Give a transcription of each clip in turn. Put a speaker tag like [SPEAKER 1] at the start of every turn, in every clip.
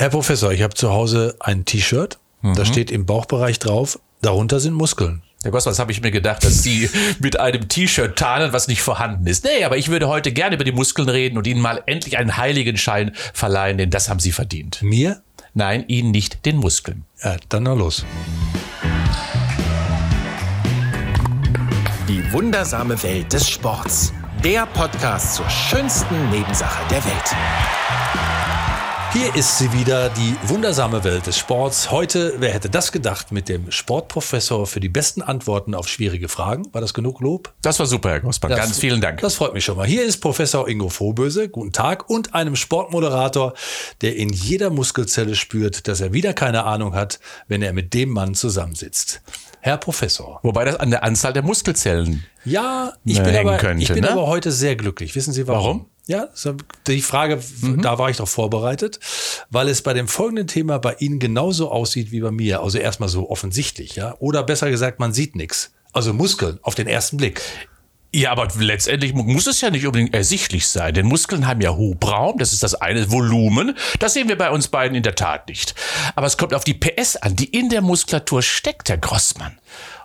[SPEAKER 1] Herr Professor, ich habe zu Hause ein T-Shirt, mhm. da steht im Bauchbereich drauf, darunter sind Muskeln.
[SPEAKER 2] Herr Goss, was habe ich mir gedacht, dass Sie mit einem T-Shirt tarnen, was nicht vorhanden ist. Nee, aber ich würde heute gerne über die Muskeln reden und Ihnen mal endlich einen heiligen Schein verleihen, denn das haben Sie verdient.
[SPEAKER 1] Mir?
[SPEAKER 2] Nein, Ihnen nicht, den Muskeln.
[SPEAKER 1] Ja, dann noch los.
[SPEAKER 3] Die wundersame Welt des Sports. Der Podcast zur schönsten Nebensache der Welt.
[SPEAKER 1] Hier ist sie wieder, die wundersame Welt des Sports. Heute, wer hätte das gedacht, mit dem Sportprofessor für die besten Antworten auf schwierige Fragen. War das genug Lob?
[SPEAKER 2] Das war super, Herr Grossmann. Ganz vielen Dank.
[SPEAKER 1] Das freut mich schon mal. Hier ist Professor Ingo Frohböse. Guten Tag. Und einem Sportmoderator, der in jeder Muskelzelle spürt, dass er wieder keine Ahnung hat, wenn er mit dem Mann zusammensitzt. Herr Professor.
[SPEAKER 2] Wobei das an der Anzahl der Muskelzellen
[SPEAKER 1] ja, ich bin, aber, könnte, ich bin ne? aber heute sehr glücklich. Wissen Sie warum? Warum? Ja, die Frage, mhm. da war ich doch vorbereitet, weil es bei dem folgenden Thema bei Ihnen genauso aussieht wie bei mir. Also erstmal so offensichtlich, ja. Oder besser gesagt, man sieht nichts. Also Muskeln auf den ersten Blick.
[SPEAKER 2] Ja, aber letztendlich muss es ja nicht unbedingt ersichtlich sein, denn Muskeln haben ja Hubraum, das ist das eine Volumen, das sehen wir bei uns beiden in der Tat nicht. Aber es kommt auf die PS an, die in der Muskulatur steckt, Herr Grossmann.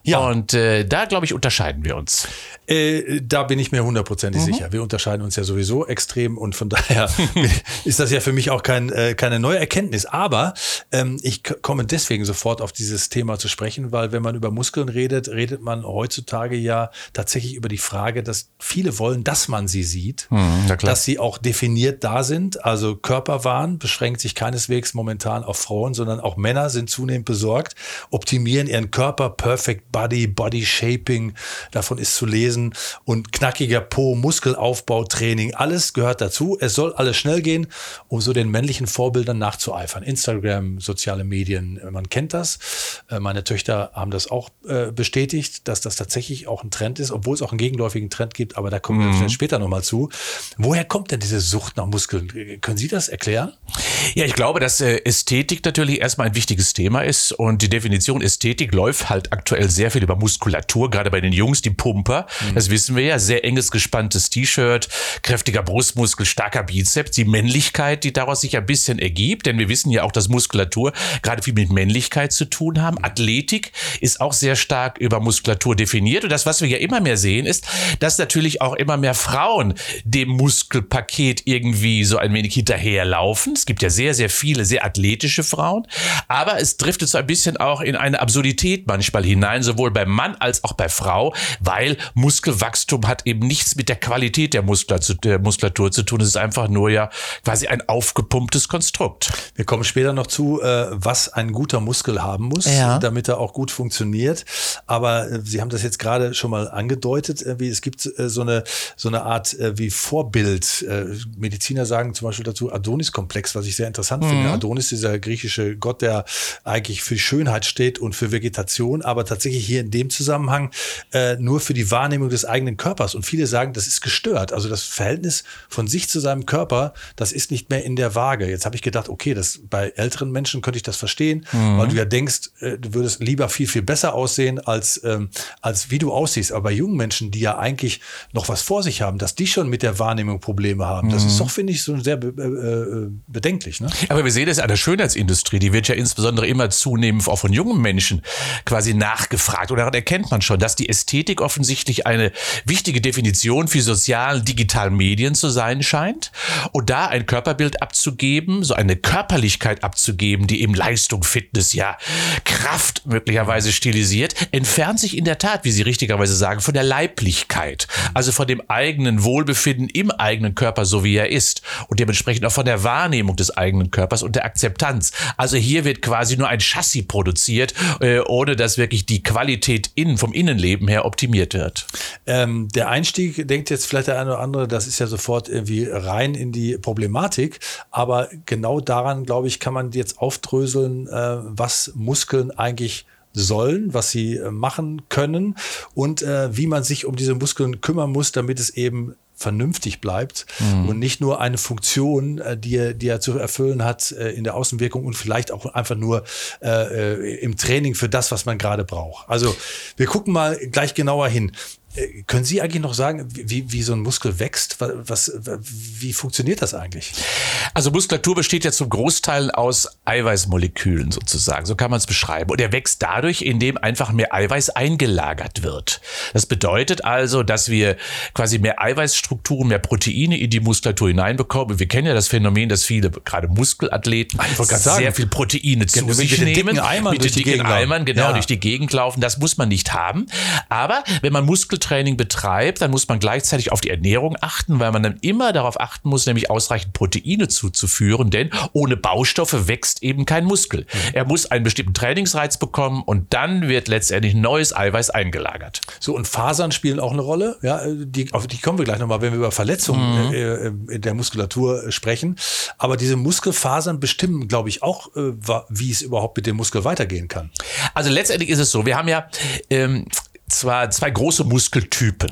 [SPEAKER 2] Ja. Und äh, da, glaube ich, unterscheiden wir uns.
[SPEAKER 1] Äh, da bin ich mir hundertprozentig mhm. sicher. Wir unterscheiden uns ja sowieso extrem und von daher ist das ja für mich auch kein, äh, keine neue Erkenntnis. Aber ähm, ich komme deswegen sofort auf dieses Thema zu sprechen, weil wenn man über Muskeln redet, redet man heutzutage ja tatsächlich über die Frage, dass viele wollen, dass man sie sieht, mhm, dass sie auch definiert da sind. Also Körperwahn beschränkt sich keineswegs momentan auf Frauen, sondern auch Männer sind zunehmend besorgt, optimieren ihren Körper perfect Body, Body Shaping, davon ist zu lesen und knackiger Po, Muskelaufbau, Training, alles gehört dazu. Es soll alles schnell gehen, um so den männlichen Vorbildern nachzueifern. Instagram, soziale Medien, man kennt das. Äh, meine Töchter haben das auch äh, bestätigt, dass das tatsächlich auch ein Trend ist, obwohl es auch einen gegenläufigen Trend gibt, aber da kommen wir mhm. später nochmal zu. Woher kommt denn diese Sucht nach Muskeln? Können Sie das erklären?
[SPEAKER 2] Ja, ich glaube, dass äh, Ästhetik natürlich erstmal ein wichtiges Thema ist und die Definition Ästhetik läuft halt aktuell sehr viel über Muskulatur, gerade bei den Jungs, die Pumper. Mhm. Das wissen wir ja. Sehr enges, gespanntes T-Shirt, kräftiger Brustmuskel, starker Bizeps, die Männlichkeit, die daraus sich ein bisschen ergibt, denn wir wissen ja auch, dass Muskulatur gerade viel mit Männlichkeit zu tun haben. Athletik ist auch sehr stark über Muskulatur definiert und das, was wir ja immer mehr sehen, ist, dass natürlich auch immer mehr Frauen dem Muskelpaket irgendwie so ein wenig hinterherlaufen. Es gibt ja sehr, sehr viele sehr athletische Frauen, aber es driftet so ein bisschen auch in eine Absurdität manchmal hinein, sowohl beim Mann als auch bei Frau, weil Muskelwachstum hat eben nichts mit der Qualität der Muskulatur, der Muskulatur zu tun. Es ist einfach nur ja quasi ein aufgepumptes Konstrukt.
[SPEAKER 1] Wir kommen später noch zu, äh, was ein guter Muskel haben muss, ja. damit er auch gut funktioniert. Aber äh, Sie haben das jetzt gerade schon mal angedeutet, wie es gibt äh, so eine so eine Art wie Vorbild. Mediziner sagen zum Beispiel dazu Adonis-Komplex, was ich sehr interessant mhm. finde. Adonis, dieser griechische Gott, der eigentlich für Schönheit steht und für Vegetation, aber tatsächlich hier in dem Zusammenhang äh, nur für die Wahrnehmung des eigenen Körpers. Und viele sagen, das ist gestört. Also das Verhältnis von sich zu seinem Körper, das ist nicht mehr in der Waage. Jetzt habe ich gedacht, okay, das bei älteren Menschen könnte ich das verstehen, mhm. weil du ja denkst, äh, du würdest lieber viel, viel besser aussehen, als, ähm, als wie du aussiehst. Aber bei jungen Menschen, die ja eigentlich noch was vor sich haben, dass die schon mit der Wahrnehmung Probleme haben, mhm. das ist doch, finde ich, so sehr be äh, bedenklich. Ne?
[SPEAKER 2] Aber wir sehen das an der Schönheitsindustrie, die wird ja insbesondere immer zunehmend auch von jungen Menschen quasi nachgefragt. Und daran erkennt man schon, dass die Ästhetik offensichtlich eine wichtige Definition für sozial digitalen Medien zu sein scheint. Und da ein Körperbild abzugeben, so eine Körperlichkeit abzugeben, die eben Leistung, Fitness, ja, Kraft möglicherweise stilisiert, entfernt sich in der Tat, wie Sie richtigerweise sagen, von der Leiblichkeit. Also von dem eigenen Wohlbefinden im eigenen Körper, so wie er ist. Und dementsprechend auch von der Wahrnehmung des eigenen Körpers und der Akzeptanz. Also hier wird quasi nur ein Chassis produziert, äh, ohne dass wirklich die Qualität innen, vom Innenleben her optimiert wird.
[SPEAKER 1] Ähm, der Einstieg denkt jetzt vielleicht der eine oder andere, das ist ja sofort irgendwie rein in die Problematik. Aber genau daran, glaube ich, kann man jetzt aufdröseln, äh, was Muskeln eigentlich sollen, was sie äh, machen können und äh, wie man sich um diese Muskeln kümmern muss, damit es eben vernünftig bleibt mhm. und nicht nur eine Funktion, äh, die er, die er zu erfüllen hat äh, in der Außenwirkung und vielleicht auch einfach nur äh, äh, im Training für das, was man gerade braucht. Also wir gucken mal gleich genauer hin. Äh, können Sie eigentlich noch sagen, wie, wie so ein Muskel wächst? Was, wie funktioniert das eigentlich?
[SPEAKER 2] Also Muskulatur besteht ja zum Großteil aus Eiweißmolekülen sozusagen. So kann man es beschreiben. Und er wächst dadurch, indem einfach mehr Eiweiß eingelagert wird. Das bedeutet also, dass wir quasi mehr Eiweißstrukturen, mehr Proteine in die Muskulatur hineinbekommen. Wir kennen ja das Phänomen, dass viele, gerade Muskelathleten, sehr
[SPEAKER 1] sagen,
[SPEAKER 2] viel Proteine zu sich nehmen. mit
[SPEAKER 1] durch
[SPEAKER 2] den
[SPEAKER 1] die
[SPEAKER 2] dicken
[SPEAKER 1] Gegend laufen.
[SPEAKER 2] Eimern, genau,
[SPEAKER 1] Ja.
[SPEAKER 2] durch die Gegend laufen. Das muss man nicht haben. Aber wenn man Muskeltraining betreibt, dann muss man gleichzeitig auf die Ernährung achten, weil man dann immer darauf achten muss, nämlich ausreichend Proteine zuzuführen, denn ohne Baustoffe wächst eben kein Muskel. Er muss einen bestimmten Trainingsreiz bekommen und dann wird letztendlich neues Eiweiß eingelagert.
[SPEAKER 1] So, und Fasern spielen auch eine Rolle. Ja, die, auf die kommen wir gleich nochmal, wenn wir über Verletzungen äh, äh, in der Muskulatur äh, sprechen. Aber diese Muskelfasern bestimmen, glaube ich, auch, äh, wie es überhaupt mit dem Muskel weitergehen kann.
[SPEAKER 2] Also letztendlich ist es so, wir haben ja ähm, zwar zwei große Muskeltypen.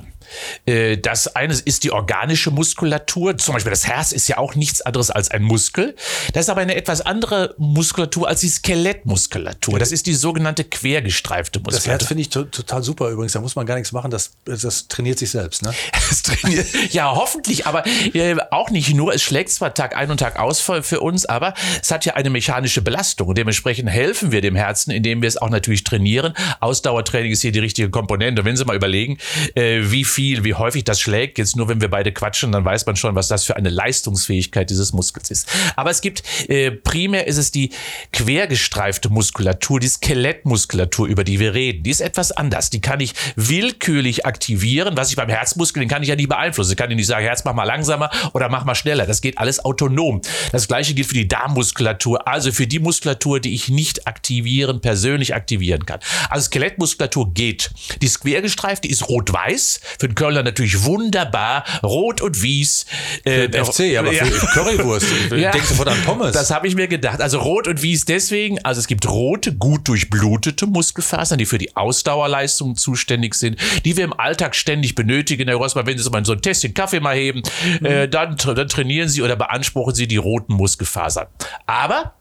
[SPEAKER 2] Äh, Das eine ist die organische Muskulatur. Zum Beispiel das Herz ist ja auch nichts anderes als ein Muskel. Das ist aber eine etwas andere Muskulatur als die Skelettmuskulatur. Das ist die sogenannte quergestreifte
[SPEAKER 1] Das Herz
[SPEAKER 2] Muskulatur.
[SPEAKER 1] finde ich to total super übrigens. Da muss man gar nichts machen. Das, das trainiert sich selbst. Ne?
[SPEAKER 2] Trainiert- ja, hoffentlich, aber äh, auch nicht nur. Es schlägt zwar Tag ein und Tag aus für, uns, aber es hat ja eine mechanische Belastung dementsprechend helfen wir dem Herzen, indem wir es auch natürlich trainieren. Ausdauertraining ist hier die richtige Komponente. Und wenn Sie mal überlegen, äh, wie viel, wie häufig das schlägt, jetzt nur wenn wir beide quatschen, dann weiß man schon, was das für eine Leistungsfähigkeit dieses Muskels ist. Aber es gibt, äh, primär ist es die quergestreifte Muskulatur, die Skelettmuskulatur, über die wir reden. Die ist etwas anders. Die kann ich willkürlich aktivieren. Was ich beim Herzmuskel, den kann ich ja nie beeinflussen. Ich kann dir nicht sagen, Herz, mach mal langsamer oder mach mal schneller. Das geht alles autonom. Das gleiche gilt für die Darmmuskulatur, also für die Muskulatur, die ich nicht aktivieren, persönlich aktivieren kann. Also Skelettmuskulatur geht. Die ist quergestreift, die ist rot-weiß. Für den Kölner natürlich wunderbar. Rot und Wies. Äh,
[SPEAKER 1] FC, aber für Currywurst.
[SPEAKER 2] Ja.
[SPEAKER 1] Denkst du von an Pommes?
[SPEAKER 2] Das habe ich mir gedacht. Also rot und wie ist deswegen? Also es gibt rote, gut durchblutete Muskelfasern, die für die Ausdauerleistung zuständig sind, die wir im Alltag ständig benötigen. Herr Rossmann, wenn Sie so mal so ein Tässchen Kaffee mal heben, äh, dann, tra- dann trainieren Sie oder beanspruchen Sie die roten Muskelfasern. Aber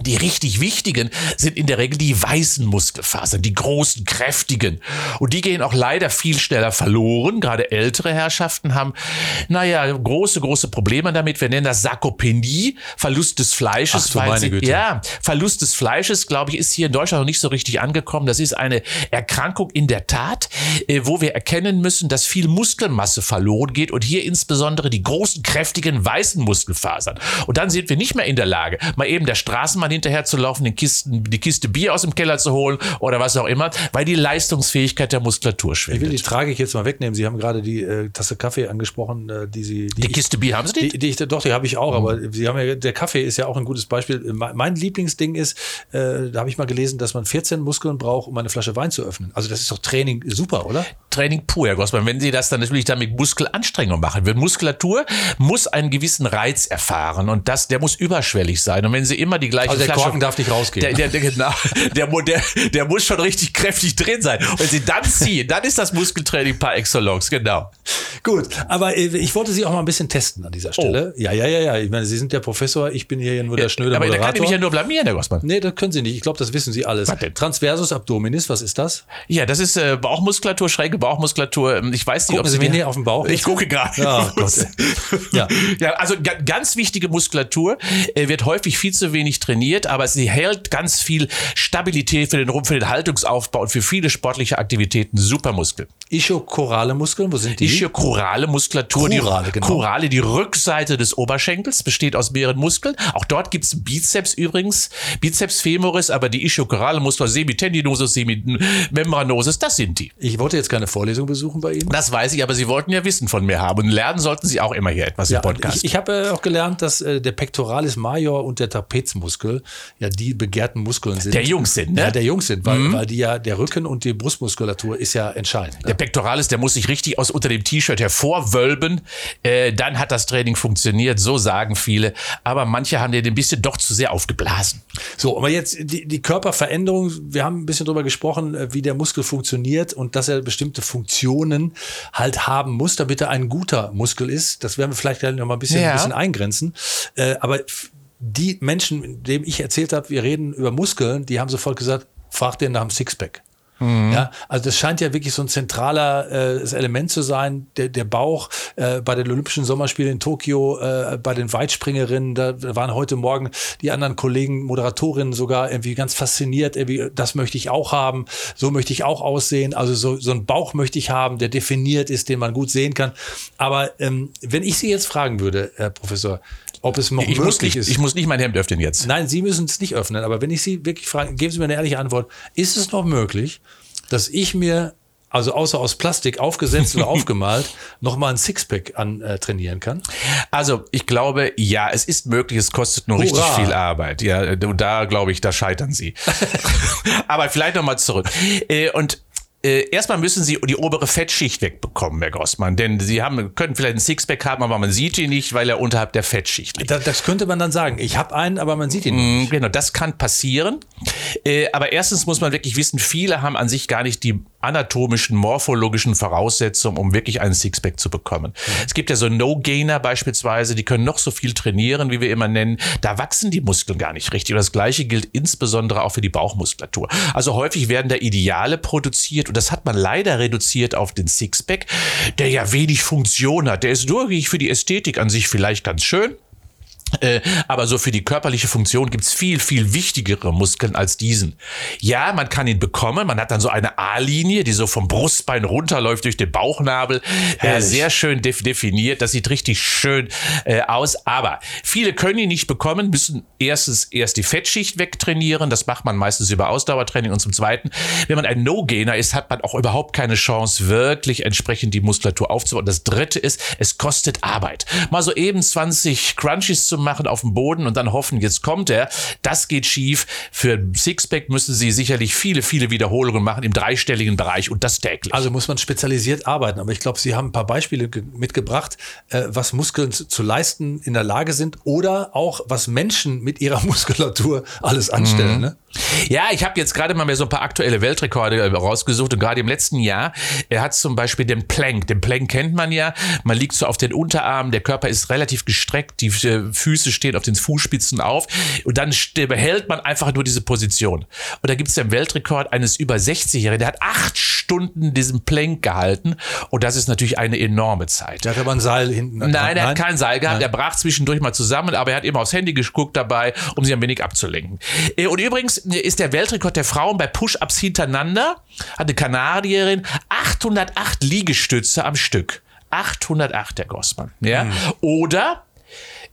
[SPEAKER 2] die richtig wichtigen sind in der Regel die weißen Muskelfasern, die großen, kräftigen. Und die gehen auch leider viel schneller verloren. Gerade ältere Herrschaften haben, naja, große, große Probleme damit. Wir nennen das Sarkopenie, Verlust des Fleisches.
[SPEAKER 1] Ach meine
[SPEAKER 2] sie,
[SPEAKER 1] Güte.
[SPEAKER 2] Ja, Verlust des Fleisches, glaube ich, ist hier in Deutschland noch nicht so richtig angekommen. Das ist eine Erkrankung in der Tat, äh, wo wir erkennen müssen, dass viel Muskelmasse verloren geht und hier insbesondere die großen, kräftigen, weißen Muskelfasern. Und dann sind wir nicht mehr in der Lage, mal eben der Straßenbahn hinterher zu laufen, den Kisten, die Kiste Bier aus dem Keller zu holen oder was auch immer, weil die Leistungsfähigkeit der Muskulatur
[SPEAKER 1] ich will die
[SPEAKER 2] schwindet.
[SPEAKER 1] Tragik jetzt mal wegnehmen. Sie haben gerade die äh, Tasse Kaffee angesprochen, äh, die Sie. Die
[SPEAKER 2] Die
[SPEAKER 1] ich-
[SPEAKER 2] Kiste Bier haben Sie die?
[SPEAKER 1] Die, die ich, doch, die habe ich auch, aber Sie haben ja, der Kaffee ist ja auch ein gutes Beispiel. Mein mein Lieblingsding ist, äh, da habe ich mal gelesen, dass man 14 Muskeln braucht, um eine Flasche Wein zu öffnen. Also das ist doch Training super, oder?
[SPEAKER 2] Training pur, Herr Grossmann. Wenn Sie das dann natürlich dann mit Muskelanstrengung machen, wird Muskulatur muss einen gewissen Reiz erfahren und das, der muss überschwellig sein. Und wenn Sie immer die gleiche
[SPEAKER 1] Also der
[SPEAKER 2] Flasche,
[SPEAKER 1] Korken darf nicht rausgehen.
[SPEAKER 2] Der, der, der, genau, der, der, der muss schon richtig kräftig drin sein. Und wenn Sie dann ziehen, dann ist das Muskeltraining par excellence, genau.
[SPEAKER 1] Gut, aber äh, ich wollte Sie auch mal ein bisschen testen an dieser Stelle. Ja, ja, ja, ja. Ich meine, Sie sind der Professor, ich bin hier nur der schnöde
[SPEAKER 2] Aber da kann ich mich ja nur blamieren, Herr Grossmann.
[SPEAKER 1] nee, das können Sie nicht. Ich glaube, das wissen Sie alles.
[SPEAKER 2] Was denn?
[SPEAKER 1] Transversus Abdominis, was ist das?
[SPEAKER 2] Ja, das ist äh, Bauchmuskulatur, schräge Bauchmuskulatur. Ich weiß nicht,
[SPEAKER 1] Gucken
[SPEAKER 2] ob
[SPEAKER 1] Sie mir näher auf den Bauch
[SPEAKER 2] Ich gucke gerade.
[SPEAKER 1] Ja, Gott. Ja.
[SPEAKER 2] ja, also ga ganz wichtige Muskulatur äh, wird häufig viel zu wenig trainiert, aber sie hält ganz viel Stabilität für den Rumpf, für den Haltungsaufbau und für viele sportliche Aktivitäten. Super Muskel.
[SPEAKER 1] Ischokorale Muskeln, wo sind die?
[SPEAKER 2] Ischiochorale Muskulatur,
[SPEAKER 1] Chorale,
[SPEAKER 2] die,
[SPEAKER 1] genau.
[SPEAKER 2] Die Rückseite des Oberschenkels, besteht aus mehreren Muskeln. Auch dort gibt's Bizeps übrigens, Bizeps femoris, aber die ischiochorale Muskulatur, semitendinosus, semimembranosus, das sind die.
[SPEAKER 1] ich wollte jetzt keine Vorlesung besuchen bei Ihnen.
[SPEAKER 2] Das weiß ich, aber Sie wollten ja Wissen von mir haben. Und lernen sollten Sie auch immer hier etwas
[SPEAKER 1] Ja,
[SPEAKER 2] im Podcast.
[SPEAKER 1] ich, ich habe äh, auch gelernt, dass äh, der Pectoralis major und der Trapezmuskel ja die begehrten Muskeln sind.
[SPEAKER 2] Der Jungs sind, ne?
[SPEAKER 1] Ja, der Jungs sind, weil, weil die ja, der Rücken und die Brustmuskulatur ist ja entscheidend.
[SPEAKER 2] der Pectoralis, der muss sich richtig aus unter dem T-Shirt hervorwölben. Äh, dann hat das Training funktioniert, so sagen viele. Aber manche haben den ein bisschen doch zu sehr aufgeblasen.
[SPEAKER 1] So, aber jetzt die, die Körperveränderung, wir haben ein bisschen drüber gesprochen, äh, wie der Muskel funktioniert und dass er bestimmte Funktionen halt haben muss, damit er ein guter Muskel ist. Das werden wir vielleicht gleich noch mal ein bisschen,
[SPEAKER 2] Ja.
[SPEAKER 1] ein bisschen eingrenzen. Äh, aber die Menschen, denen ich erzählt habe, wir reden über Muskeln, die haben sofort gesagt, frag den nach dem Sixpack. Mhm. Ja, also das scheint ja wirklich so ein zentraler äh, Element zu sein, der, der Bauch äh, bei den Olympischen Sommerspielen in Tokio, äh, bei den Weitspringerinnen, da waren heute Morgen die anderen Kollegen, Moderatorinnen sogar irgendwie ganz fasziniert, irgendwie, das möchte ich auch haben, so möchte ich auch aussehen, also so, so einen Bauch möchte ich haben, der definiert ist, den man gut sehen kann. Aber ähm, wenn ich Sie jetzt fragen würde, Herr Professor, ob es noch
[SPEAKER 2] ich
[SPEAKER 1] möglich
[SPEAKER 2] nicht,
[SPEAKER 1] ist.
[SPEAKER 2] Ich muss nicht mein Hemd öffnen jetzt.
[SPEAKER 1] Nein, Sie müssen es nicht öffnen, aber wenn ich Sie wirklich frage, geben Sie mir eine ehrliche Antwort. Ist es noch möglich, dass ich mir, also außer aus Plastik aufgesetzt oder aufgemalt, nochmal ein Sixpack an äh, trainieren kann?
[SPEAKER 2] Also ich glaube, ja, es ist möglich, es kostet nur
[SPEAKER 1] Hurra.
[SPEAKER 2] richtig viel Arbeit. Ja, da glaube ich, da scheitern Sie. Aber vielleicht nochmal zurück. Äh, Und äh, erstmal müssen Sie die obere Fettschicht wegbekommen, Herr Grossmann. Denn Sie haben, können vielleicht einen Sixpack haben, aber man sieht ihn nicht, weil er unterhalb der Fettschicht liegt.
[SPEAKER 1] Da, das könnte man dann sagen. Ich habe einen, aber man sieht ihn nicht.
[SPEAKER 2] Mm, Genau, das kann passieren. Äh, aber erstens muss man wirklich wissen, viele haben an sich gar nicht die anatomischen, morphologischen Voraussetzungen, um wirklich einen Sixpack zu bekommen. Es gibt ja so No-Gainer beispielsweise, die können noch so viel trainieren, wie wir immer nennen. Da wachsen die Muskeln gar nicht richtig. Und das Gleiche gilt insbesondere auch für die Bauchmuskulatur. Also häufig werden da Ideale produziert und das hat man leider reduziert auf den Sixpack, der ja wenig Funktion hat. Der ist wirklich für die Ästhetik an sich vielleicht ganz schön. Äh, aber so für die körperliche Funktion gibt's viel, viel wichtigere Muskeln als diesen. Ja, man kann ihn bekommen. Man hat dann so eine A-Linie, die so vom Brustbein runterläuft durch den Bauchnabel. Äh, sehr schön def definiert. Das sieht richtig schön äh, aus. Aber viele können ihn nicht bekommen, müssen erstens erst die Fettschicht wegtrainieren. Das macht man meistens über Ausdauertraining. Und zum Zweiten, wenn man ein No-Gainer ist, hat man auch überhaupt keine Chance, wirklich entsprechend die Muskulatur aufzubauen. Das Dritte ist, es kostet Arbeit. Mal so eben 20 Crunches zu machen auf dem Boden und dann hoffen, jetzt kommt er. Das geht schief. Für Sixpack müssen Sie sicherlich viele, viele Wiederholungen machen im dreistelligen Bereich und das täglich.
[SPEAKER 1] Also muss man spezialisiert arbeiten. Aber ich glaube, Sie haben ein paar Beispiele ge- mitgebracht, äh, was Muskeln zu, zu leisten in der Lage sind oder auch was Menschen mit ihrer Muskulatur alles anstellen. Ne?
[SPEAKER 2] Ja, ich habe jetzt gerade mal mehr so ein paar aktuelle Weltrekorde äh, rausgesucht und gerade im letzten Jahr, er hat zum Beispiel den Plank. Den Plank kennt man ja. Man liegt so auf den Unterarmen, der Körper ist relativ gestreckt, die äh, Füße stehen auf den Fußspitzen auf und dann behält man einfach nur diese Position. Und da gibt es den Weltrekord eines über 60-Jährigen, der hat acht Stunden diesen Plank gehalten und das ist natürlich eine enorme Zeit.
[SPEAKER 1] Der hat aber ein Seil hinten.
[SPEAKER 2] Nein, er hat kein Seil gehabt.
[SPEAKER 1] Nein.
[SPEAKER 2] Er brach zwischendurch mal zusammen, aber er hat immer aufs Handy geguckt dabei, um sich ein wenig abzulenken. Äh, Und übrigens ist der Weltrekord der Frauen bei Push-Ups hintereinander, hat eine Kanadierin 808 Liegestütze am Stück. 808, der Grossmann. Ja?
[SPEAKER 1] Hm.
[SPEAKER 2] Oder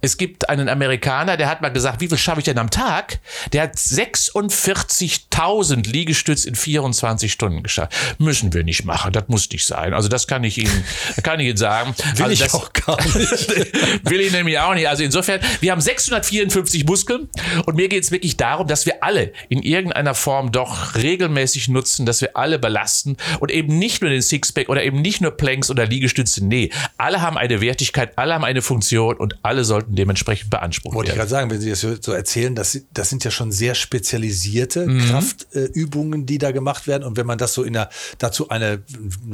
[SPEAKER 2] es gibt einen Amerikaner, der hat mal gesagt, wie viel schaffe ich denn am Tag? Der hat 46.000 Liegestütz in 24 Stunden geschafft. Müssen wir nicht machen, das muss nicht sein. Also das kann ich Ihnen, kann ich Ihnen sagen.
[SPEAKER 1] Will
[SPEAKER 2] also
[SPEAKER 1] ich
[SPEAKER 2] das,
[SPEAKER 1] auch gar nicht.
[SPEAKER 2] Will ich nämlich auch nicht. Also insofern, wir haben 654 Muskeln und mir geht es wirklich darum, dass wir alle in irgendeiner Form doch regelmäßig nutzen, dass wir alle belasten und eben nicht nur den Sixpack oder eben nicht nur Planks oder Liegestütze. Nee, alle haben eine Wertigkeit, alle haben eine Funktion und alle sollten dementsprechend beansprucht
[SPEAKER 1] Wollte ich
[SPEAKER 2] werden.
[SPEAKER 1] gerade sagen, wenn Sie das so- erzählen, das, das sind ja schon sehr spezialisierte
[SPEAKER 2] Mhm.
[SPEAKER 1] Kraftübungen, die da gemacht werden. Und wenn man das so in der, dazu eine einen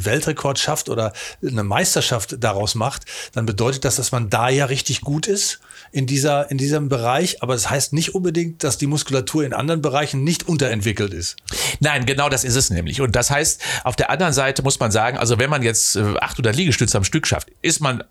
[SPEAKER 1] Weltrekord schafft oder eine Meisterschaft daraus macht, dann bedeutet das, dass man da ja richtig gut ist in dieser, in diesem Bereich. Aber das heißt nicht unbedingt, dass die Muskulatur in anderen Bereichen nicht unterentwickelt ist.
[SPEAKER 2] Nein, genau das ist es nämlich. Und das heißt, auf der anderen Seite muss man sagen, also wenn man jetzt äh, 800 Liegestütze am Stück schafft, ist man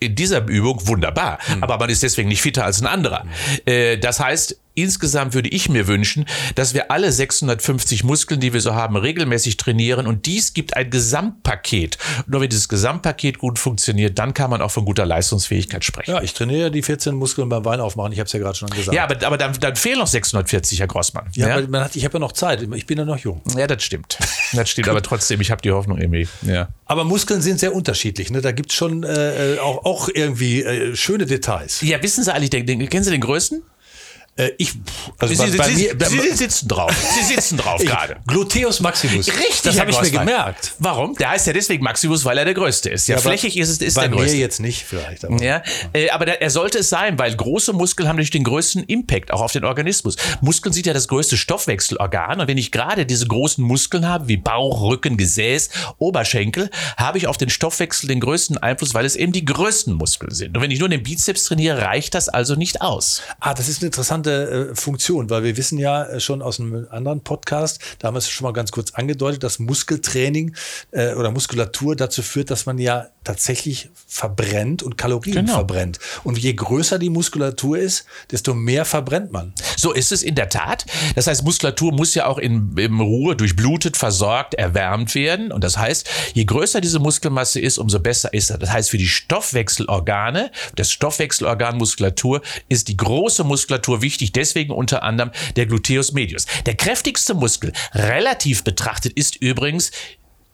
[SPEAKER 2] in dieser Übung wunderbar. Aber man ist deswegen nicht fitter als ein anderer. Äh, das heißt, insgesamt würde ich mir wünschen, dass wir alle 650 Muskeln, die wir so haben, regelmäßig trainieren. Und dies gibt ein Gesamtpaket. Nur wenn dieses Gesamtpaket gut funktioniert, dann kann man auch von guter Leistungsfähigkeit sprechen.
[SPEAKER 1] Ja, ich trainiere die 14 Muskeln beim Wein aufmachen. Ich habe es ja gerade schon gesagt.
[SPEAKER 2] Ja, aber, aber dann, dann fehlen noch 640, Herr Grossmann.
[SPEAKER 1] Ja,
[SPEAKER 2] Ja?
[SPEAKER 1] man hat, ich habe ja noch Zeit. Ich bin ja noch jung.
[SPEAKER 2] Ja, das stimmt. Das stimmt, aber trotzdem, ich habe die Hoffnung irgendwie. Ja.
[SPEAKER 1] Aber Muskeln sind sehr unterschiedlich. Ne? Da gibt es schon äh, äh, auch, auch irgendwie äh, schöne Details.
[SPEAKER 2] ja, wissen Sie eigentlich, den, den, kennen Sie den größten?
[SPEAKER 1] Äh, ich, also
[SPEAKER 2] Sie,
[SPEAKER 1] bei, bei
[SPEAKER 2] Sie,
[SPEAKER 1] mir,
[SPEAKER 2] Sie sitzen drauf. Sie sitzen drauf gerade.
[SPEAKER 1] Gluteus Maximus.
[SPEAKER 2] Richtig,
[SPEAKER 1] das habe ich mir gemerkt.
[SPEAKER 2] Warum? Der heißt ja deswegen Maximus, weil er der Größte ist. Ja,
[SPEAKER 1] aber
[SPEAKER 2] flächig ist es ist
[SPEAKER 1] bei
[SPEAKER 2] der
[SPEAKER 1] mir
[SPEAKER 2] Größte.
[SPEAKER 1] jetzt nicht vielleicht. Aber.
[SPEAKER 2] Ja, äh, aber der, er sollte es sein, weil große Muskeln haben natürlich den größten Impact auch auf den Organismus. Muskeln sind ja das größte Stoffwechselorgan und wenn ich gerade diese großen Muskeln habe, wie Bauch, Rücken, Gesäß, Oberschenkel, habe ich auf den Stoffwechsel den größten Einfluss, weil es eben die größten Muskeln sind. Und wenn ich nur den Bizeps trainiere, reicht das also nicht aus.
[SPEAKER 1] Ah, das ist eine interessante interessante äh, Funktion, weil wir wissen ja äh, schon aus einem anderen Podcast, da haben wir es schon mal ganz kurz angedeutet, dass Muskeltraining äh, oder Muskulatur dazu führt, dass man ja tatsächlich verbrennt und Kalorien
[SPEAKER 2] Genau.
[SPEAKER 1] verbrennt. Und je größer die Muskulatur ist, desto mehr verbrennt man.
[SPEAKER 2] So ist es in der Tat. Das heißt, Muskulatur muss ja auch in, in Ruhe durchblutet, versorgt, erwärmt werden. Und das heißt, je größer diese Muskelmasse ist, umso besser ist er. Das heißt, für die Stoffwechselorgane, das Stoffwechselorgan Muskulatur, ist die große Muskulatur wichtig. Deswegen unter anderem der Gluteus medius. Der kräftigste Muskel, relativ betrachtet, ist übrigens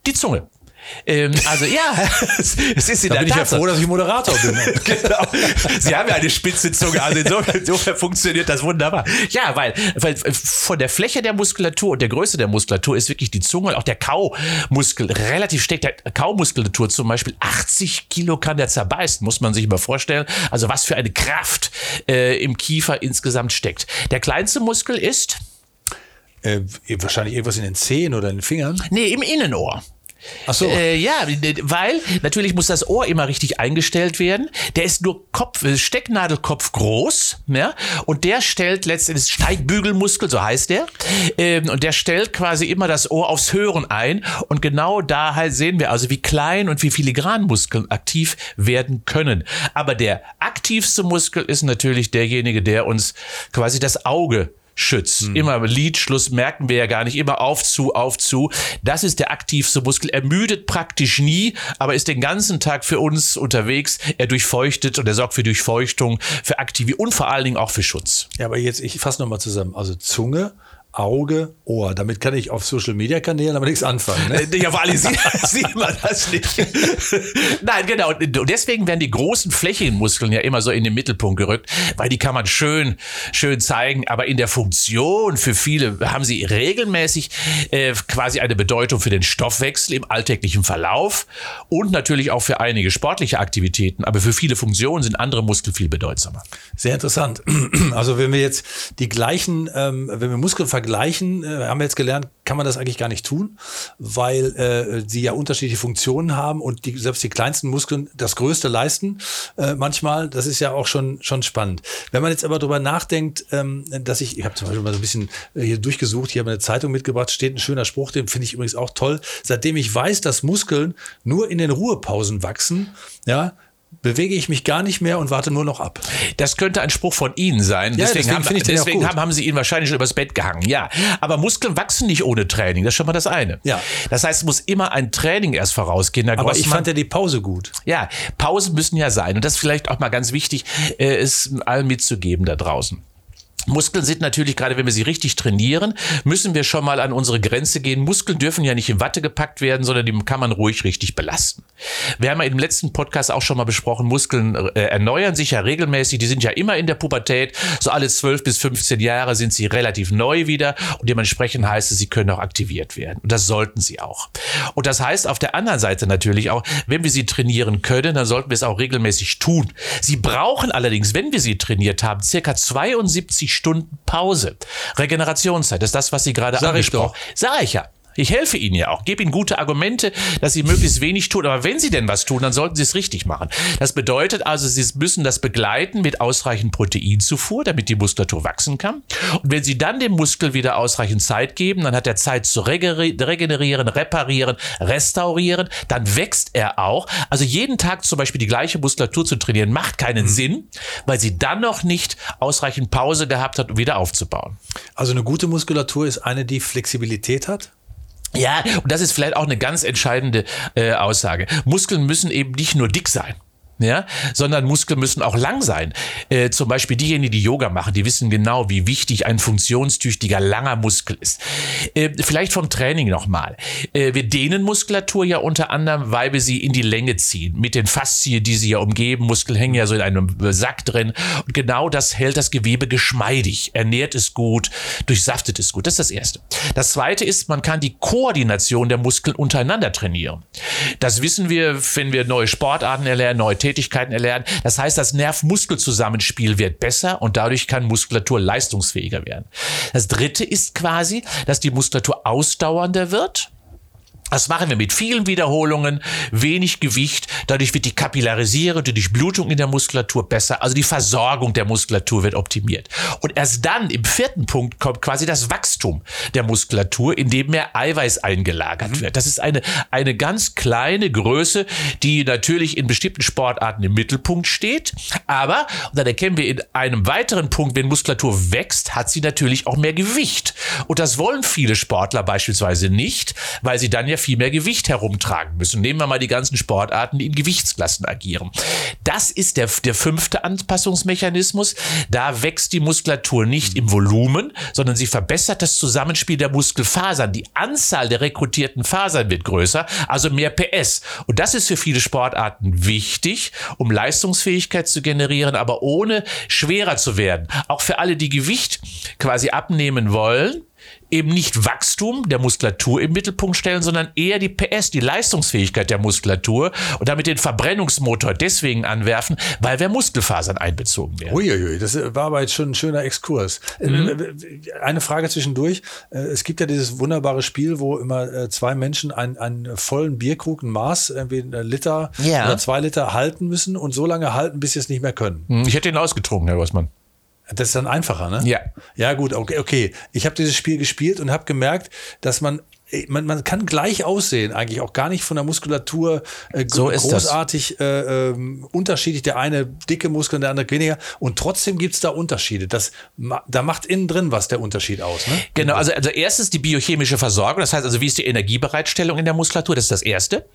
[SPEAKER 2] die Zunge. Ähm, also ja, es ist in
[SPEAKER 1] Da bin ich ja froh, dass ich Moderator bin.
[SPEAKER 2] genau. Sie haben ja eine spitze Zunge, also insofern, insofern funktioniert das wunderbar. Ja, weil, weil von der Fläche der Muskulatur und der Größe der Muskulatur ist wirklich die Zunge und auch der Kaumuskel relativ stark. Der Kaumuskulatur zum Beispiel 80 Kilo kann der zerbeißen, muss man sich mal vorstellen. Also was für eine Kraft äh, im Kiefer insgesamt steckt. Der kleinste Muskel ist,
[SPEAKER 1] äh, wahrscheinlich irgendwas in den Zehen oder in den Fingern.
[SPEAKER 2] nee, im Innenohr.
[SPEAKER 1] Ach so.
[SPEAKER 2] Äh, ja, weil natürlich muss das Ohr immer richtig eingestellt werden. Der ist nur Kopf, äh, Stecknadelkopf groß, ja, und der stellt letztendlich Steigbügelmuskel, so heißt der, ähm, und der stellt quasi immer das Ohr aufs Hören ein. Und genau da halt sehen wir also, wie klein und wie filigran Muskeln aktiv werden können. Aber der aktivste Muskel ist natürlich derjenige, der uns quasi das Auge schützt. Immer Lidschluss merken wir ja gar nicht. Immer auf zu, auf zu. Das ist der aktivste Muskel. Er müdet praktisch nie, aber ist den ganzen Tag für uns unterwegs. Er durchfeuchtet und er sorgt für Durchfeuchtung, für Aktivität und vor allen Dingen auch für Schutz.
[SPEAKER 1] Ja, aber jetzt, ich fasse nochmal zusammen. Also Zunge, Auge, Ohr. Damit kann ich auf Social Media Kanälen aber nichts anfangen. Ne?
[SPEAKER 2] Ja, vor allem sieht, sieht man das nicht. Nein, genau. Und deswegen werden die großen Flächenmuskeln ja immer so in den Mittelpunkt gerückt, weil die kann man schön, schön zeigen. Aber in der Funktion für viele haben sie regelmäßig äh, quasi eine Bedeutung für den Stoffwechsel im alltäglichen Verlauf und natürlich auch für einige sportliche Aktivitäten. Aber für viele Funktionen sind andere Muskeln viel bedeutsamer.
[SPEAKER 1] Sehr interessant. Also wenn wir jetzt die gleichen, ähm, wenn wir Muskeln vergleichen, äh, haben wir jetzt gelernt, kann man das eigentlich gar nicht tun, weil äh, sie ja unterschiedliche Funktionen haben und die, selbst die kleinsten Muskeln das Größte leisten äh, manchmal. Das ist ja auch schon schon spannend. Wenn man jetzt aber drüber nachdenkt, ähm, dass ich, ich habe zum Beispiel mal so ein bisschen äh, hier durchgesucht, hier habe eine Zeitung mitgebracht, steht ein schöner Spruch, den finde ich übrigens auch toll. Seitdem ich weiß, dass Muskeln nur in den Ruhepausen wachsen, ja, bewege ich mich gar nicht mehr und warte nur noch ab.
[SPEAKER 2] Das könnte ein Spruch von Ihnen sein.
[SPEAKER 1] Ja,
[SPEAKER 2] deswegen
[SPEAKER 1] deswegen
[SPEAKER 2] haben,
[SPEAKER 1] ich
[SPEAKER 2] deswegen haben, haben Sie ihn wahrscheinlich schon übers Bett gehangen. Ja, aber Muskeln wachsen nicht ohne Training. Das ist schon mal das eine.
[SPEAKER 1] Ja.
[SPEAKER 2] Das heißt, es muss immer ein Training erst vorausgehen. Herr
[SPEAKER 1] Aber ich
[SPEAKER 2] Grossmann.
[SPEAKER 1] fand ja die Pause gut.
[SPEAKER 2] ja, Pausen müssen ja sein. Und das ist vielleicht auch mal ganz wichtig, äh, es allen mitzugeben da draußen. Muskeln sind natürlich, gerade wenn wir sie richtig trainieren, müssen wir schon mal an unsere Grenze gehen. Muskeln dürfen ja nicht in Watte gepackt werden, sondern die kann man ruhig richtig belasten. Wir haben ja im letzten Podcast auch schon mal besprochen, Muskeln äh, erneuern sich ja regelmäßig. Die sind ja immer in der Pubertät. So alle 12 bis 15 Jahre sind sie relativ neu wieder und dementsprechend heißt es, sie können auch aktiviert werden. Und das sollten sie auch. Und das heißt auf der anderen Seite natürlich auch, wenn wir sie trainieren können, dann sollten wir es auch regelmäßig tun. Sie brauchen allerdings, wenn wir sie trainiert haben, circa 72 Stunden Pause. Regenerationszeit, das ist das, was Sie gerade
[SPEAKER 1] Sag
[SPEAKER 2] angesprochen
[SPEAKER 1] doch.
[SPEAKER 2] Sag ich ja. Ich helfe Ihnen ja auch, gebe Ihnen gute Argumente, dass Sie möglichst wenig tun. Aber wenn Sie denn was tun, dann sollten Sie es richtig machen. Das bedeutet also, Sie müssen das begleiten mit ausreichend Proteinzufuhr, damit die Muskulatur wachsen kann. Und wenn Sie dann dem Muskel wieder ausreichend Zeit geben, dann hat er Zeit zu regenerieren, reparieren, restaurieren. Dann wächst er auch. Also jeden Tag zum Beispiel die gleiche Muskulatur zu trainieren, macht keinen Sinn, weil sie dann noch nicht ausreichend Pause gehabt hat, um wieder aufzubauen.
[SPEAKER 1] Also eine gute Muskulatur ist eine, die Flexibilität hat.
[SPEAKER 2] Ja, und das ist vielleicht auch eine ganz entscheidende äh, Aussage. Muskeln müssen eben nicht nur dick sein. Ja, sondern Muskeln müssen auch lang sein. Äh, zum Beispiel diejenigen, die Yoga machen, die wissen genau, wie wichtig ein funktionstüchtiger, langer Muskel ist. Äh, vielleicht vom Training nochmal. Äh, wir dehnen Muskulatur ja unter anderem, weil wir sie in die Länge ziehen. Mit den Faszien, die sie ja umgeben. Muskeln hängen ja so in einem Sack drin. Und genau das hält das Gewebe geschmeidig, ernährt es gut, durchsaftet es gut. Das ist das Erste. Das Zweite ist, man kann die Koordination der Muskeln untereinander trainieren. Das wissen wir, wenn wir neue Sportarten erlernen, neue Tätigkeiten erlernen. Das heißt, das Nerv-Muskel-Zusammenspiel wird besser und dadurch kann Muskulatur leistungsfähiger werden. Das Dritte ist quasi, dass die Muskulatur ausdauernder wird. Das machen wir mit vielen Wiederholungen, wenig Gewicht. Dadurch wird die Kapillarisiere, die Durchblutung in der Muskulatur besser. Also die Versorgung der Muskulatur wird optimiert. Und erst dann im vierten Punkt kommt quasi das Wachstum der Muskulatur, in dem mehr Eiweiß eingelagert mhm. wird. Das ist eine, eine ganz kleine Größe, die natürlich in bestimmten Sportarten im Mittelpunkt steht. Aber, und dann erkennen wir in einem weiteren Punkt, wenn Muskulatur wächst, hat sie natürlich auch mehr Gewicht. Und das wollen viele Sportler beispielsweise nicht, weil sie dann ja viel mehr Gewicht herumtragen müssen. Nehmen wir mal die ganzen Sportarten, die in Gewichtsklassen agieren. Das ist der, der fünfte Anpassungsmechanismus. Da wächst die Muskulatur nicht im Volumen, sondern sie verbessert das Zusammenspiel der Muskelfasern. Die Anzahl der rekrutierten Fasern wird größer, also mehr PS. Und das ist für viele Sportarten wichtig, um Leistungsfähigkeit zu generieren, aber ohne schwerer zu werden. Auch für alle, die Gewicht quasi abnehmen wollen, eben nicht Wachstum der Muskulatur im Mittelpunkt stellen, sondern eher die PS, die Leistungsfähigkeit der Muskulatur und damit den Verbrennungsmotor deswegen anwerfen, weil wir Muskelfasern einbezogen werden.
[SPEAKER 1] Uiuiui, das war aber jetzt schon ein schöner Exkurs. Äh, mhm. Eine Frage zwischendurch. Äh, es gibt ja dieses wunderbare Spiel, wo immer äh, zwei Menschen einen, einen vollen Bierkrug, ein Maß, irgendwie ein Liter ja. oder zwei Liter halten müssen und so lange halten, bis sie es nicht mehr können.
[SPEAKER 2] Mhm, ich hätte ihn ausgetrunken, Herr Rossmann.
[SPEAKER 1] Das ist dann einfacher, ne?
[SPEAKER 2] Ja.
[SPEAKER 1] Ja, gut, okay, okay. Ich habe dieses Spiel gespielt und habe gemerkt, dass man man, man kann gleich aussehen, eigentlich auch gar nicht von der Muskulatur äh, so großartig äh, äh, unterschiedlich. Der eine dicke Muskeln, der andere weniger. Und trotzdem gibt es da Unterschiede. Das, da macht innen drin was der Unterschied aus. Ne?
[SPEAKER 2] Genau, also, also erstens die biochemische Versorgung. Das heißt also, wie ist die Energiebereitstellung in der Muskulatur? Das ist das Erste.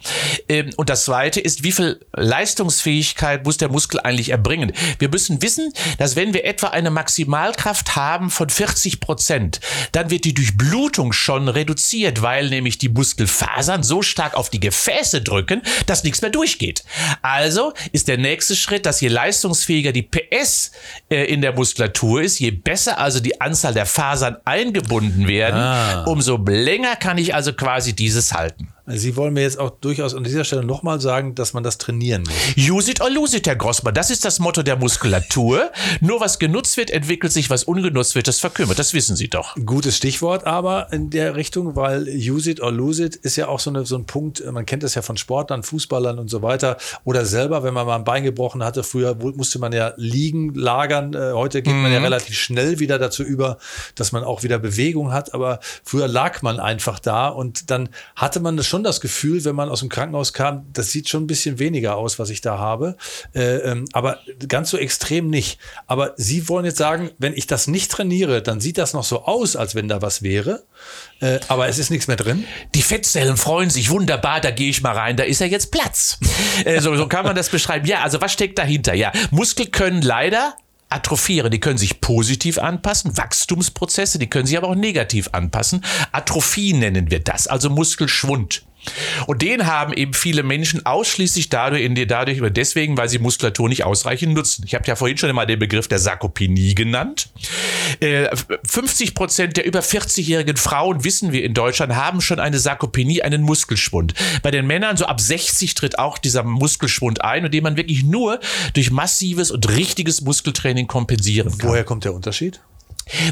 [SPEAKER 2] Ähm, und das Zweite ist, wie viel Leistungsfähigkeit muss der Muskel eigentlich erbringen? Wir müssen wissen, dass wenn wir etwa eine Maximalkraft haben von 40 Prozent, dann wird die Durchblutung schon reduziert, weil nämlich die Muskelfasern so stark auf die Gefäße drücken, dass nichts mehr durchgeht. Also ist der nächste Schritt, dass je leistungsfähiger die PS äh, in der Muskulatur ist, je besser also die Anzahl der Fasern eingebunden werden, ah. umso länger kann ich also quasi dieses halten.
[SPEAKER 1] Sie wollen mir jetzt auch durchaus an dieser Stelle nochmal sagen, dass man das trainieren muss.
[SPEAKER 2] Use it or lose it, Herr Grossmann. Das ist das Motto der Muskulatur. Nur was genutzt wird, entwickelt sich, was ungenutzt wird, das verkümmert. Das wissen Sie doch.
[SPEAKER 1] Gutes Stichwort aber in der Richtung, weil use it or lose it ist ja auch so, eine, so ein Punkt, man kennt das ja von Sportlern, Fußballern und so weiter. Oder selber, wenn man mal ein Bein gebrochen hatte, früher musste man ja liegen, lagern. Äh, heute geht mhm. man ja mhm. relativ schnell wieder dazu über, dass man auch wieder Bewegung hat. Aber früher lag man einfach da und dann hatte man das schon schon das Gefühl, wenn man aus dem Krankenhaus kam, das sieht schon ein bisschen weniger aus, was ich da habe. Äh, ähm, aber ganz so extrem nicht. Aber Sie wollen jetzt sagen, wenn ich das nicht trainiere, dann sieht das noch so aus, als wenn da was wäre. Äh, aber es ist nichts mehr drin.
[SPEAKER 2] Die Fettzellen freuen sich wunderbar, da gehe ich mal rein, da ist ja jetzt Platz. äh, so, so kann man das beschreiben. Ja, also was steckt dahinter? Ja, Muskel können leider atrophieren. Die können sich positiv anpassen, Wachstumsprozesse, die können sich aber auch negativ anpassen. Atrophie nennen wir das, also Muskelschwund. Und den haben eben viele Menschen ausschließlich dadurch, in dadurch deswegen, weil sie Muskulatur nicht ausreichend nutzen. Ich habe ja vorhin schon einmal den Begriff der Sarkopenie genannt. 50 äh, Prozent der über 40-jährigen Frauen, wissen wir in Deutschland, haben schon eine Sarkopenie, einen Muskelschwund. Bei den Männern so ab 60 tritt auch dieser Muskelschwund ein, und den man wirklich nur durch massives und richtiges Muskeltraining kompensieren kann.
[SPEAKER 1] Woher kommt der Unterschied?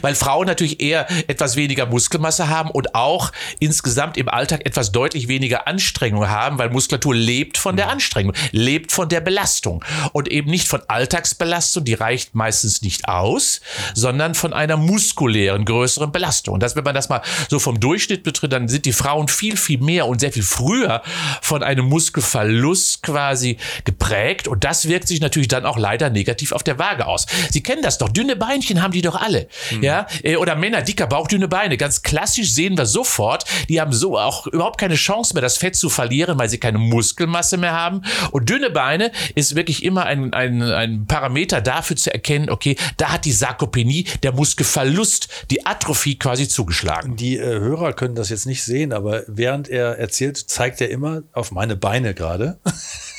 [SPEAKER 2] Weil Frauen natürlich eher etwas weniger Muskelmasse haben und auch insgesamt im Alltag etwas deutlich weniger Anstrengung haben, weil Muskulatur lebt von der Anstrengung, lebt von der Belastung und eben nicht von Alltagsbelastung, die reicht meistens nicht aus, sondern von einer muskulären größeren Belastung. Und das, wenn man das mal so vom Durchschnitt betritt, dann sind die Frauen viel, viel mehr und sehr viel früher von einem Muskelverlust quasi geprägt und das wirkt sich natürlich dann auch leider negativ auf der Waage aus. Sie kennen das doch, dünne Beinchen haben die doch alle. Mhm. Ja, äh, oder Männer, dicker Bauch, dünne Beine. Ganz klassisch sehen wir sofort, die haben so auch überhaupt keine Chance mehr, das Fett zu verlieren, weil sie keine Muskelmasse mehr haben. Und dünne Beine ist wirklich immer ein, ein, ein Parameter dafür zu erkennen, okay, da hat die Sarkopenie, der Muskelverlust, die Atrophie quasi zugeschlagen.
[SPEAKER 1] Die äh, Hörer können das jetzt nicht sehen, aber während er erzählt, zeigt er immer auf meine Beine gerade.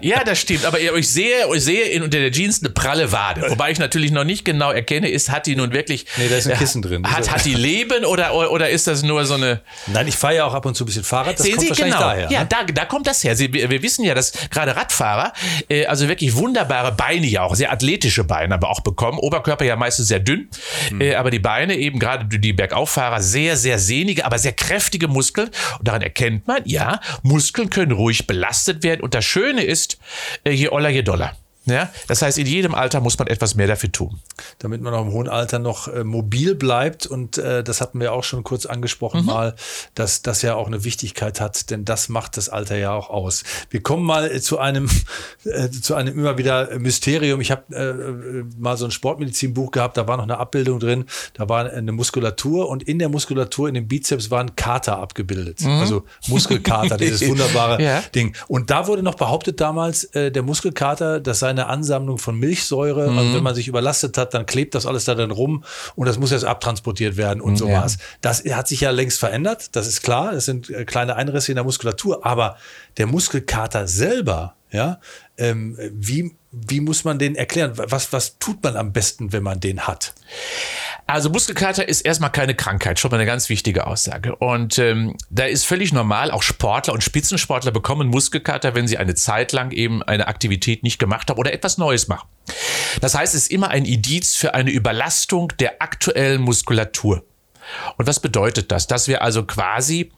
[SPEAKER 2] Ja, das stimmt. Aber ich sehe, ich sehe in, unter der Jeans eine pralle Wade. Wobei ich natürlich noch nicht genau erkenne, ist, hat die nun wirklich.
[SPEAKER 1] Nee, da ist ein Kissen drin.
[SPEAKER 2] Hat, hat die Leben oder, oder ist das nur so eine.
[SPEAKER 1] Nein, ich fahre ja auch ab und zu ein bisschen Fahrrad. Das
[SPEAKER 2] Sehen
[SPEAKER 1] kommt
[SPEAKER 2] Sie,
[SPEAKER 1] wahrscheinlich
[SPEAKER 2] genau.
[SPEAKER 1] daher.
[SPEAKER 2] ja,
[SPEAKER 1] ne?
[SPEAKER 2] da, da kommt das her. Sie, wir wir wissen ja, dass gerade Radfahrer äh, also wirklich wunderbare Beine ja auch, sehr athletische Beine aber auch bekommen. Oberkörper ja meistens sehr dünn,
[SPEAKER 1] Hm.
[SPEAKER 2] äh, aber die Beine eben gerade die Bergauffahrer sehr, sehr sehnige, aber sehr kräftige Muskeln. Und daran erkennt man, ja, Muskeln können ruhig belastet werden. Und das Schöne ist, äh, je oller, je doller. Ja, das heißt, in jedem Alter muss man etwas mehr dafür tun.
[SPEAKER 1] damit man auch im hohen Alter noch äh, mobil bleibt. Und äh, das hatten wir auch schon kurz angesprochen
[SPEAKER 2] Mhm.
[SPEAKER 1] mal, dass das ja auch eine Wichtigkeit hat, denn das macht das Alter ja auch aus. Wir kommen mal äh, zu einem, äh, zu einem immer wieder Mysterium. Ich habe äh, mal so ein Sportmedizinbuch gehabt, da war noch eine Abbildung drin, da war eine Muskulatur und in der Muskulatur, in dem Bizeps war ein Kater abgebildet. Also Muskelkater, dieses wunderbare
[SPEAKER 2] Mhm. Ja.
[SPEAKER 1] Ding. Und da wurde noch behauptet damals, äh, der Muskelkater, das sei eine Ansammlung von Milchsäure. Also
[SPEAKER 2] Mhm.
[SPEAKER 1] wenn man sich überlastet hat, dann klebt das alles da dann rum und das muss jetzt abtransportiert werden und so
[SPEAKER 2] Ja.
[SPEAKER 1] was. Das hat sich ja längst verändert, das ist klar. Das sind äh, kleine Einrisse in der Muskulatur, aber der Muskelkater selber, ja, ähm, wie, wie muss man den erklären? Was, was tut man am besten, wenn man den hat?
[SPEAKER 2] Also Muskelkater ist erstmal keine Krankheit, schon mal eine ganz wichtige Aussage. Und ähm, da ist völlig normal, auch Sportler und Spitzensportler bekommen Muskelkater, wenn sie eine Zeit lang eben eine Aktivität nicht gemacht haben oder etwas Neues machen. Das heißt, es ist immer ein Indiz für eine Überlastung der aktuellen Muskulatur. Und was bedeutet das? Dass wir also quasi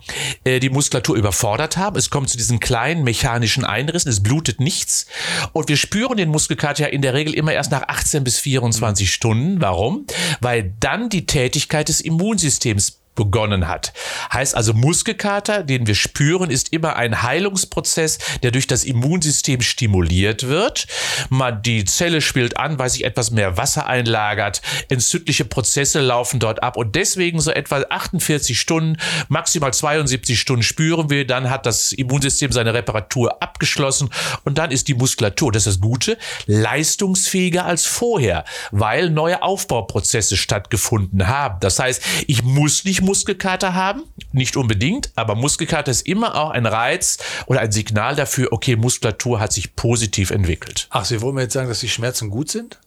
[SPEAKER 2] äh, die Muskulatur überfordert haben. Es kommt zu diesen kleinen mechanischen Einrissen, es blutet nichts. Und wir spüren den Muskelkater ja in der Regel immer erst nach 18 bis 24 Stunden. Warum? Weil dann die Tätigkeit des Immunsystems begonnen hat. Heißt also, Muskelkater, den wir spüren, ist immer ein Heilungsprozess, der durch das Immunsystem stimuliert wird. Man, die Zelle spielt an, weil sich etwas mehr Wasser einlagert, entzündliche Prozesse laufen dort ab und deswegen so etwa 48 Stunden, maximal 72 Stunden spüren wir, dann hat das Immunsystem seine Reparatur abgeschlossen und dann ist die Muskulatur, das ist das Gute, leistungsfähiger als vorher, weil neue Aufbauprozesse stattgefunden haben. Das heißt, ich muss nicht Muskelkater haben, nicht unbedingt, aber Muskelkater ist immer auch ein Reiz oder ein Signal dafür, okay, Muskulatur hat sich positiv entwickelt.
[SPEAKER 1] Ach, Sie wollen mir jetzt sagen, dass die Schmerzen gut sind?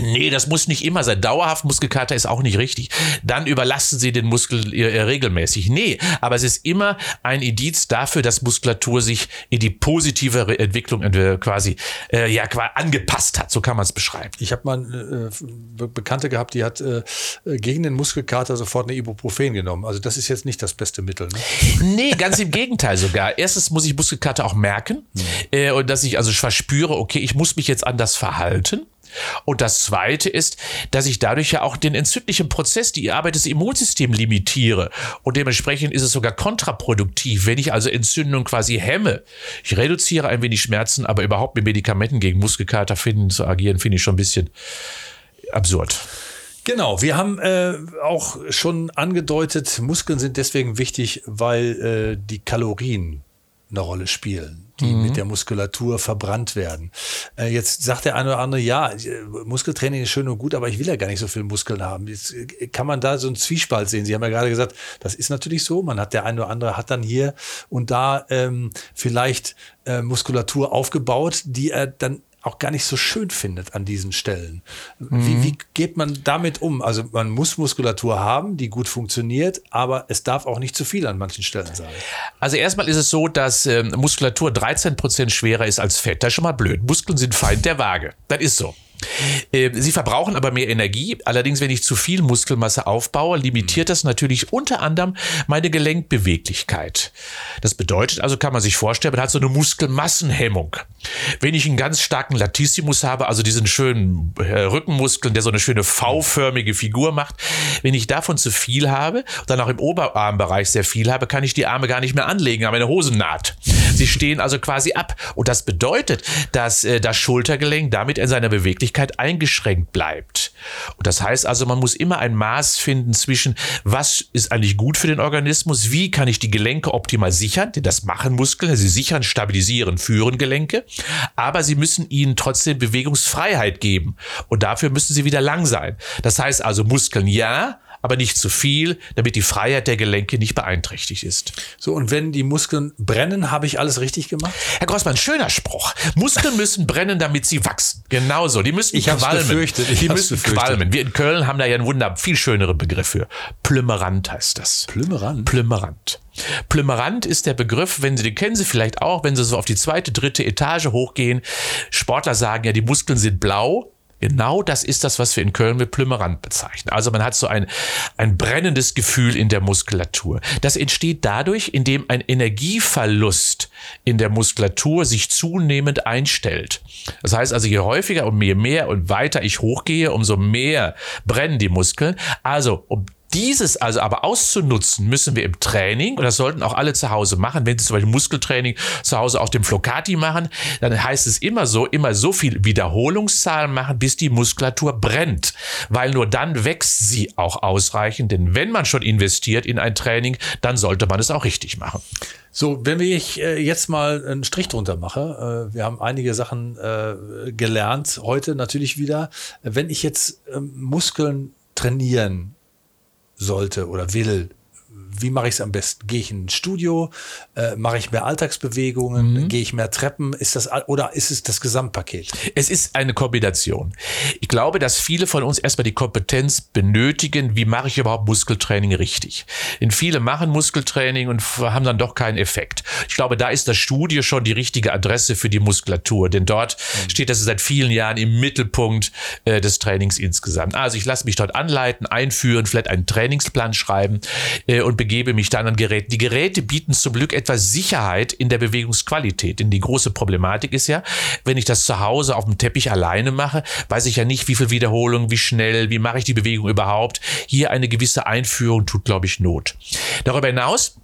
[SPEAKER 2] Nee, das muss nicht immer sein. Dauerhaft Muskelkater ist auch nicht richtig. Dann überlasten Sie den Muskel äh, regelmäßig. Nee, aber es ist immer ein Indiz dafür, dass Muskulatur sich in die positive Entwicklung äh, quasi äh, ja quasi angepasst hat. So kann man es beschreiben.
[SPEAKER 1] Ich habe mal eine äh, Be- Bekannte gehabt, die hat äh, äh, gegen den Muskelkater sofort eine Ibuprofen genommen. Also das ist jetzt nicht das beste Mittel. Ne?
[SPEAKER 2] Nee, ganz im Gegenteil sogar. Erstens muss ich Muskelkater auch merken äh, und dass ich also verspüre, okay, ich muss mich jetzt anders verhalten. Und das Zweite ist, dass ich dadurch ja auch den entzündlichen Prozess, die Arbeit des Immunsystems limitiere. Und dementsprechend ist es sogar kontraproduktiv, wenn ich also Entzündung quasi hemme. Ich reduziere ein wenig Schmerzen, aber überhaupt mit Medikamenten gegen Muskelkater finden, zu agieren, finde ich schon ein bisschen absurd.
[SPEAKER 1] Genau, wir haben äh, auch schon angedeutet, Muskeln sind deswegen wichtig, weil äh, die Kalorien eine Rolle spielen, die mit der Muskulatur verbrannt werden. Äh, jetzt sagt der eine oder andere, ja, äh, Muskeltraining ist schön und gut, aber ich will ja gar nicht so viel Muskeln haben. Jetzt äh, kann man da so einen Zwiespalt sehen. Sie haben ja gerade gesagt, das ist natürlich so. Man hat der eine oder andere hat dann hier und da ähm, vielleicht äh, Muskulatur aufgebaut, die er dann auch gar nicht so schön findet an diesen Stellen. Wie, wie geht man damit um? Also man muss Muskulatur haben, die gut funktioniert, aber es darf auch nicht zu viel an manchen Stellen sein.
[SPEAKER 2] Also erstmal ist es so, dass ähm, Muskulatur 13% schwerer ist als Fett. Das ist schon mal blöd. Muskeln sind Feind der Waage. Das ist so. Äh, Sie verbrauchen aber mehr Energie. Allerdings, wenn ich zu viel Muskelmasse aufbaue, limitiert das natürlich unter anderem meine Gelenkbeweglichkeit. Das bedeutet also, kann man sich vorstellen, man hat so eine Muskelmassenhemmung. Wenn ich einen ganz starken Latissimus habe, also diesen schönen äh, Rückenmuskeln, der so eine schöne V-förmige Figur macht, wenn ich davon zu viel habe dann auch im Oberarmbereich sehr viel habe, kann ich die Arme gar nicht mehr anlegen an meine Hosennaht. Sie stehen also quasi ab. Und das bedeutet, dass äh, das Schultergelenk damit in seiner Beweglichkeit eingeschränkt bleibt. Und das heißt also, man muss immer ein Maß finden zwischen, was ist eigentlich gut für den Organismus, wie kann ich die Gelenke optimal sichern, denn das machen Muskeln, sie sichern, stabilisieren, führen Gelenke, aber sie müssen ihnen trotzdem Bewegungsfreiheit geben. Und dafür müssen sie wieder lang sein. Das heißt also, Muskeln ja, aber nicht zu viel, damit die Freiheit der Gelenke nicht beeinträchtigt ist.
[SPEAKER 1] So, und wenn die Muskeln brennen, habe ich alles richtig gemacht?
[SPEAKER 2] Herr Grossmann, schöner Spruch. Muskeln müssen brennen, damit sie wachsen. Genauso. Die müssen
[SPEAKER 1] Ich
[SPEAKER 2] qualmen.
[SPEAKER 1] befürchtet, ich
[SPEAKER 2] die müssen
[SPEAKER 1] befürchtet.
[SPEAKER 2] qualmen. Wir in Köln haben da ja einen wunderbar viel schöneren Begriff für. Plümerant heißt das.
[SPEAKER 1] Plümerant?
[SPEAKER 2] Plümerant. Plümerant ist der Begriff, wenn Sie den kennen Sie vielleicht auch, wenn Sie so auf die zweite, dritte Etage hochgehen. Sportler sagen ja, die Muskeln sind blau. Genau das ist das, was wir in Köln mit Plümerant bezeichnen. Also man hat so ein, ein brennendes Gefühl in der Muskulatur. Das entsteht dadurch, indem ein Energieverlust in der Muskulatur sich zunehmend einstellt. Das heißt also, je häufiger und je mehr und weiter ich hochgehe, umso mehr brennen die Muskeln. Also, um dieses also aber auszunutzen, müssen wir im Training, und das sollten auch alle zu Hause machen, wenn Sie zum Beispiel Muskeltraining zu Hause auf dem Flocati machen, dann heißt es immer so, immer so viel Wiederholungszahlen machen, bis die Muskulatur brennt. Weil nur dann wächst sie auch ausreichend. Denn wenn man schon investiert in ein Training, dann sollte man es auch richtig machen.
[SPEAKER 1] So, wenn ich äh, jetzt mal einen Strich drunter mache, äh, wir haben einige Sachen äh, gelernt, heute natürlich wieder. Wenn ich jetzt ähm, Muskeln trainieren sollte oder will, wie mache ich es am besten? Gehe ich in ein Studio? Äh, mache ich mehr Alltagsbewegungen? Gehe ich mehr Treppen? Ist das oder ist es das Gesamtpaket?
[SPEAKER 2] Es ist eine Kombination. Ich glaube, dass viele von uns erstmal die Kompetenz benötigen, wie mache ich überhaupt Muskeltraining richtig. Denn viele machen Muskeltraining und haben dann doch keinen Effekt. Ich glaube, da ist das Studio schon die richtige Adresse für die Muskulatur, denn dort steht das seit vielen Jahren im Mittelpunkt äh, des Trainings insgesamt. Also ich lasse mich dort anleiten, einführen, vielleicht einen Trainingsplan schreiben äh, und begebe mich dann an Geräte. Die Geräte bieten zum Glück etwas Sicherheit in der Bewegungsqualität, denn die große Problematik ist ja, wenn ich das zu Hause auf dem Teppich alleine mache, weiß ich ja nicht, wie viel Wiederholung, wie schnell, wie mache ich die Bewegung überhaupt. Hier eine gewisse Einführung tut, glaube ich, Not. Darüber hinaus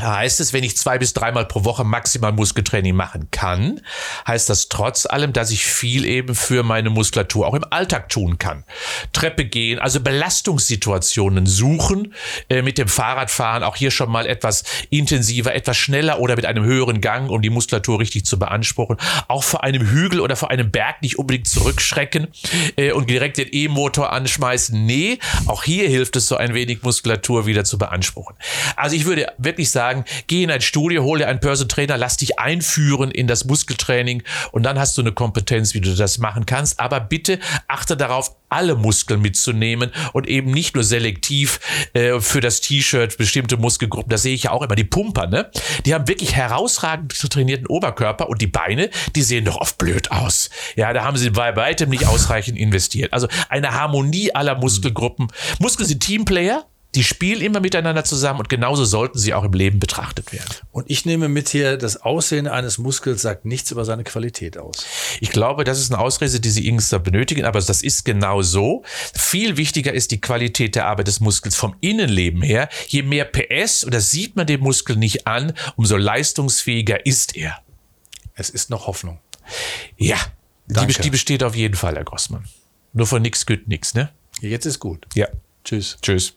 [SPEAKER 2] heißt es, wenn ich zwei bis dreimal pro Woche maximal Muskeltraining machen kann, heißt das trotz allem, dass ich viel eben für meine Muskulatur auch im Alltag tun kann. Treppe gehen, also Belastungssituationen suchen, äh, mit dem Fahrradfahren auch hier schon mal etwas intensiver, etwas schneller oder mit einem höheren Gang, um die Muskulatur richtig zu beanspruchen. Auch vor einem Hügel oder vor einem Berg nicht unbedingt zurückschrecken äh, und direkt den E-Motor anschmeißen. Nee, auch hier hilft es so ein wenig Muskulatur wieder zu beanspruchen. Also ich würde wirklich sagen, geh in ein Studio, hol dir einen Person Trainer, lass dich einführen in das Muskeltraining und dann hast du eine Kompetenz, wie du das machen kannst. Aber bitte achte darauf, alle Muskeln mitzunehmen und eben nicht nur selektiv äh, für das T-Shirt bestimmte Muskelgruppen. Das sehe ich ja auch immer. Die Pumper, ne? Die haben wirklich herausragend trainierten Oberkörper und die Beine, die sehen doch oft blöd aus. Ja, da haben sie bei weitem nicht ausreichend investiert. Also eine Harmonie aller Muskelgruppen. Muskeln sind Teamplayer. Die spielen immer miteinander zusammen und genauso sollten sie auch im Leben betrachtet werden.
[SPEAKER 1] Und ich nehme mit hier, das Aussehen eines Muskels sagt nichts über seine Qualität aus.
[SPEAKER 2] Ich glaube, das ist eine Ausrede, die Sie irgendwann benötigen, aber das ist genau so. Viel wichtiger ist die Qualität der Arbeit des Muskels vom Innenleben her. Je mehr PS, und das sieht man dem Muskel nicht an, umso leistungsfähiger ist er.
[SPEAKER 1] Es ist noch Hoffnung.
[SPEAKER 2] Ja, die, die besteht auf jeden Fall, Herr Grossmann. Nur von nix güt nix, ne?
[SPEAKER 1] Jetzt ist gut.
[SPEAKER 2] Ja.
[SPEAKER 1] Tschüss.
[SPEAKER 2] Tschüss.